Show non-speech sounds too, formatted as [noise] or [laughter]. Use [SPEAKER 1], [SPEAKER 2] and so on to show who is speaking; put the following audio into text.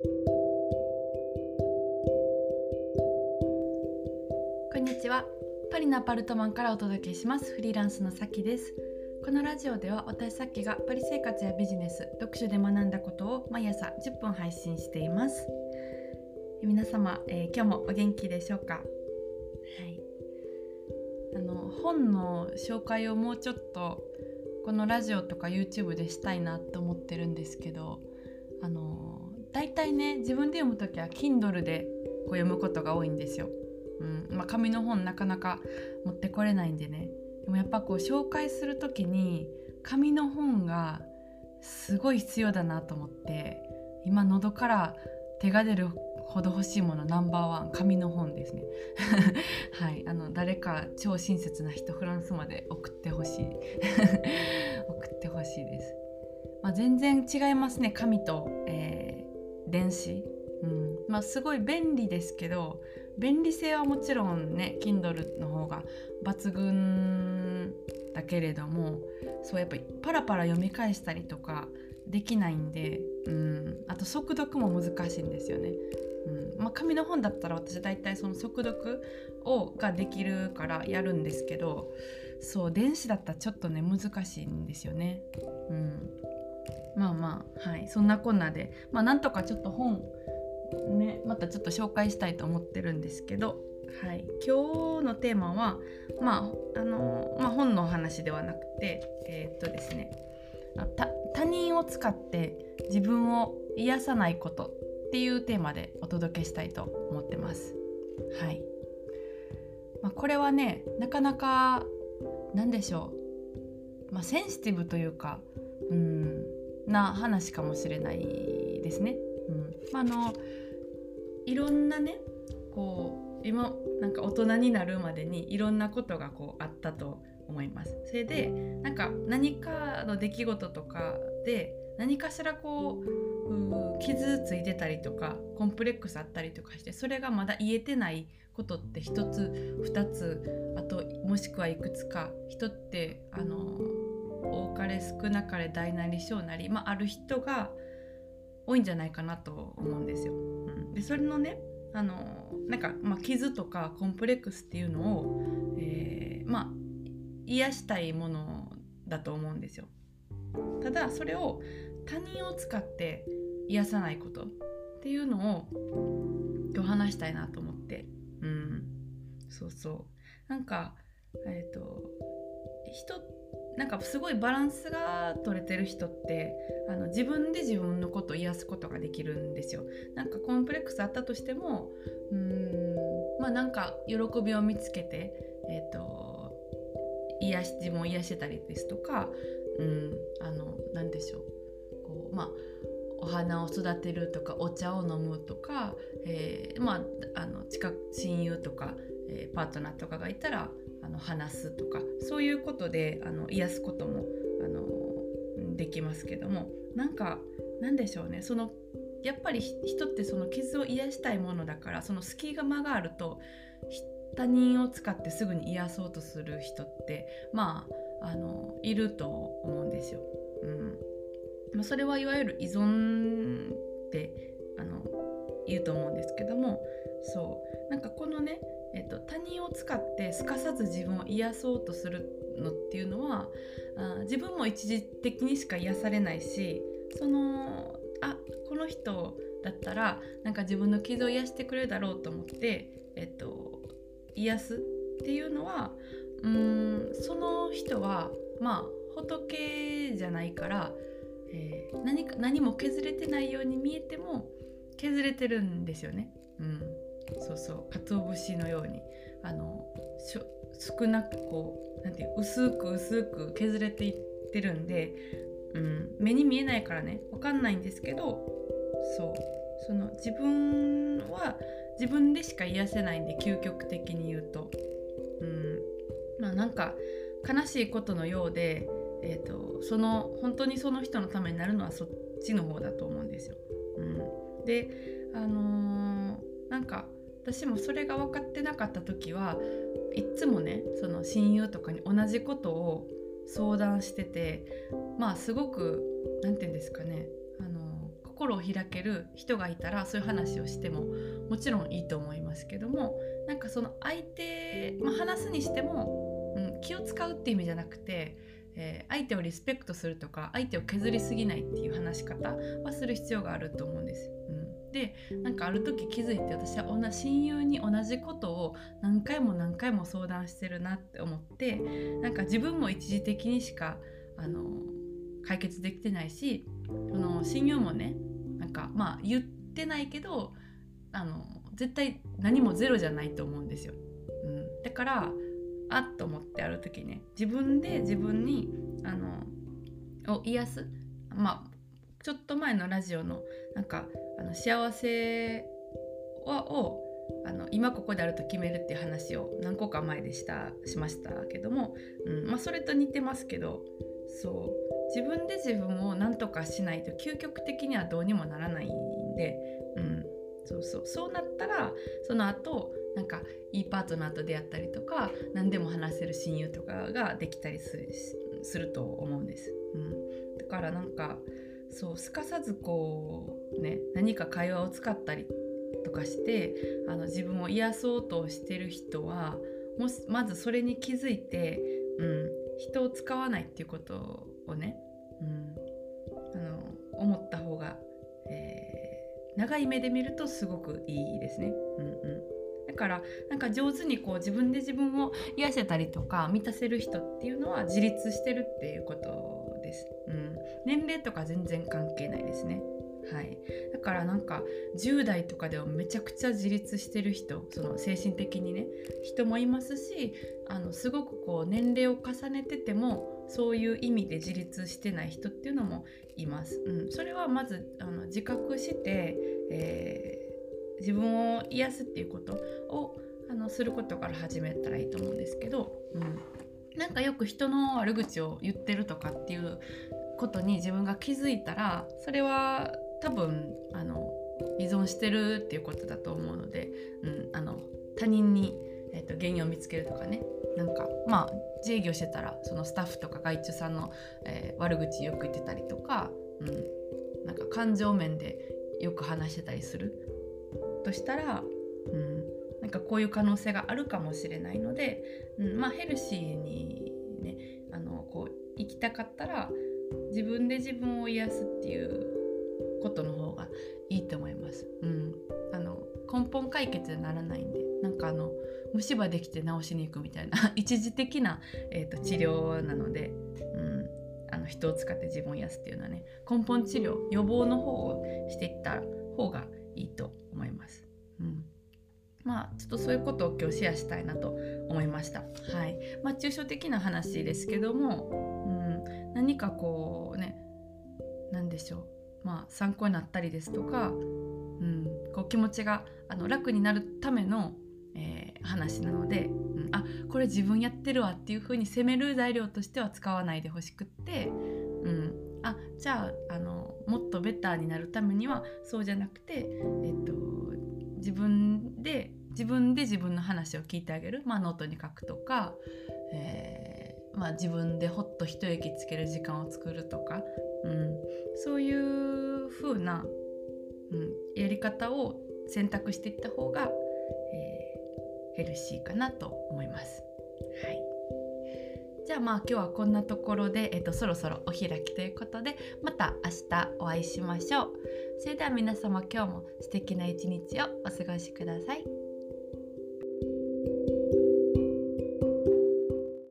[SPEAKER 1] こんにちは。パリのアパルトマンからお届けします。フリーランスのさきです。このラジオでは私さきがパリ生活やビジネス読書で学んだことを毎朝10分配信しています。皆様、えー、今日もお元気でしょうか？はい。あの本の紹介をもうちょっとこのラジオとか YouTube でしたいなと思ってるんですけど大体ね自分で読む時は Kindle でこう読むことが多いんですよ。うん。まあ、紙の本なかなか持ってこれないんでね。でもやっぱこう紹介する時に紙の本がすごい必要だなと思って今喉から手が出るほど欲しいものナンバーワン紙の本ですね。[laughs] はい。あの誰か超親切な人フランスまで送ってほしい。[laughs] 送ってほしいです、まあ、全然違いますね紙と、えー、電子、うん。まあ、すごい便利ですけど便利性はもちろんね Kindle の方が抜群だけれどもそうやっぱりパラパラ読み返したりとかできないんで、うん、あと速読も難しいんですよね。うん。まあ、紙の本だったら私大体その速読をができるからやるんですけどそう電子だったらちょっとね難しいんですよね。うん、まあまあはいそんなこんなで、まあ、なんとかちょっと本ねまたちょっと紹介したいと思ってるんですけど、はい、今日のテーマはまああのまあ、本の話ではなくてえー、っとですね他人を使って自分を癒さないことっていうテーマでお届けしたいと思ってます。はい。まあ、これはねなかなか何でしょう、まあ、センシティブというかうんな話かもしれないですね。うんまあ、あのいろんなねこう今なんか大人になるまでにいろんなことがこうあったと思います。それでなんか何かの出来事とかで何かしらこう傷ついてたりとかコンプレックスあったりとかしてそれがまだ言えてないことって1つ2つあともしくはいくつか人ってあの多かれ少なかれ大なり小なり、まあ、ある人が多いんじゃないかなと思うんですよ。うん、でそれのねあのなんか、まあ、傷とかコンプレックスっていうのを、えー、まあ癒したいものだと思うんですよ。ただそれを他人を使って癒さないことっていうのを今日話したいなと思ってうんそうそうなんかえっ、ー、と人なんかすごいバランスが取れてる人ってあの自分で自分のことを癒すことができるんですよ。なんかコンプレックスあったとしてもうんまあなんか喜びを見つけてえっ、ー、と癒し自分を癒してたりですとかうんあの何でしょうこうまあお花を育てるとかお茶を飲むとか、えー、まああの近く親友とか、えー、パートナーとかがいたらあの話すとかそういうことであの癒すこともあのできますけどもなんかなんでしょうね。そのやっぱり人ってその傷を癒したいものだからその隙が間があると他人を使ってすぐに癒そうとする人ってまああのいると思うんですよ。うん。ま、それはいわゆる依存ってあの言うと思うんですけどもそう。なんかこのね、えっと、他人を使ってすかさず自分を癒そうとするのっていうのはあ自分も一時的にしか癒されないしそのあこの人だったらなんか自分の傷を癒してくれるだろうと思って、えっと、癒すっていうのはうんその人はまあ仏じゃないからえー、何か何も削れてないように見えても削れてるんですよね。うん、そうそう鰹節のようにあの少なくこうなんていう薄く薄く削れていってるんで、うん、目に見えないからね分かんないんですけどそうその自分は自分でしか癒せないんで究極的に言うと、うん、まあなんか悲しいことのようでえーと、その本当にその人のためになるのはそっちの方だと思うんですよ。うん、であのー、なんか私もそれが分かってなかった時はいっつもねその親友とかに同じことを相談しててまあすごく何て言うんですかね、あの、心を開ける人がいたらそういう話をしてももちろんいいと思いますけどもなんかその相手、まあ、話すにしても、うん、気を使うっていう意味じゃなくて、え、相手をリスペクトするとか相手を削りすぎないっていう話し方はする必要があると思うんです。うん、でなんかある時気づいて私は親友に同じことを何回も何回も相談してるなって思ってなんか自分も一時的にしかあの解決できてないしその親友もねなんかまあ言ってないけどあの絶対何もゼロじゃないと思うんですよ。うん、だからあっと思ってある時ね自分で自分にあのを癒すまあちょっと前のラジオのなんかの幸せをあの今ここであると決めるっていう話を何個か前でしたしましたけども、うんまあ、それと似てますけどそう。自分で自分を何とかしないと究極的にはどうにもならないんで、うん、そうそう。そうなったらその後なんかいいパートナーと出会ったりとか何でも話せる親友とかができたりするすると思うんです、うん、だからなんかそうすかさずこうね何か会話を使ったりとかしてあの自分を癒そうとしてる人はもしまずそれに気づいて、うん、人を使わないっていうことをね、うん、あの思った方が、えー、長い目で見るとすごくいいですね。うんうんだからなんか上手にこう自分で自分を癒せたりとか満たせる人っていうのは自立してるっていうことです。うん、年齢とか全然関係ないですね。はい、だからなんか10代とかではめちゃくちゃ自立してる人その精神的にね人もいますしあのすごくこう年齢を重ねててもそういう意味で自立してない人っていうのもいます。うん、それはまずあの自覚して、えー、自分を癒すっていうことをあのすることから始めたらいいと思うんですけど、うん、なんかよく人の悪口を言ってるとかっていうことに自分が気づいたらそれは多分あの依存してるっていうことだと思うので、うん、あの他人に、えーと、原因を見つけるとかね。なんかまあ自営業してたらそのスタッフとか外注さんの、えー、悪口よく言ってたりとか、うん、なんか感情面でよく話してたりするとしたら、うん、なんかこういう可能性があるかもしれないので、うん、まあヘルシーにねあのこう生きたかったら自分で自分を癒すっていうことの方がいいと思います。うん、あの根本解決にならないんでなんかあの虫歯できて治しに行くみたいな [laughs] 一時的な、えーと、治療なので、うん、あの人を使って自分を癒すっていうのはね根本治療予防の方をしていった方がいいと思います。まあちょっとそういうことを今日シェアしたいなと思いました。はい。まあ抽象的な話ですけども、うん、何かこうね、何でしょう。まあ、参考になったりですとか、うん、こう気持ちがあの楽になるための、えー、話なので、うん、あこれ自分やってるわっていう風に責める材料としては使わないでほしくって、うん、あじゃああのもっとベターになるためにはそうじゃなくて、えっと、自分で自分で自分の話を聞いてあげる、まあ、ノートに書くとか、えーまあ、自分でほっと一息つける時間を作るとか、うん、そういう風な、うん、やり方を選択していった方が、えー、ヘルシーかなと思います。はいじゃあまあ今日はこんなところで、えっと、そろそろお開きということでまた明日お会いしましょう。それでは皆様今日も素敵な一日をお過ごしください。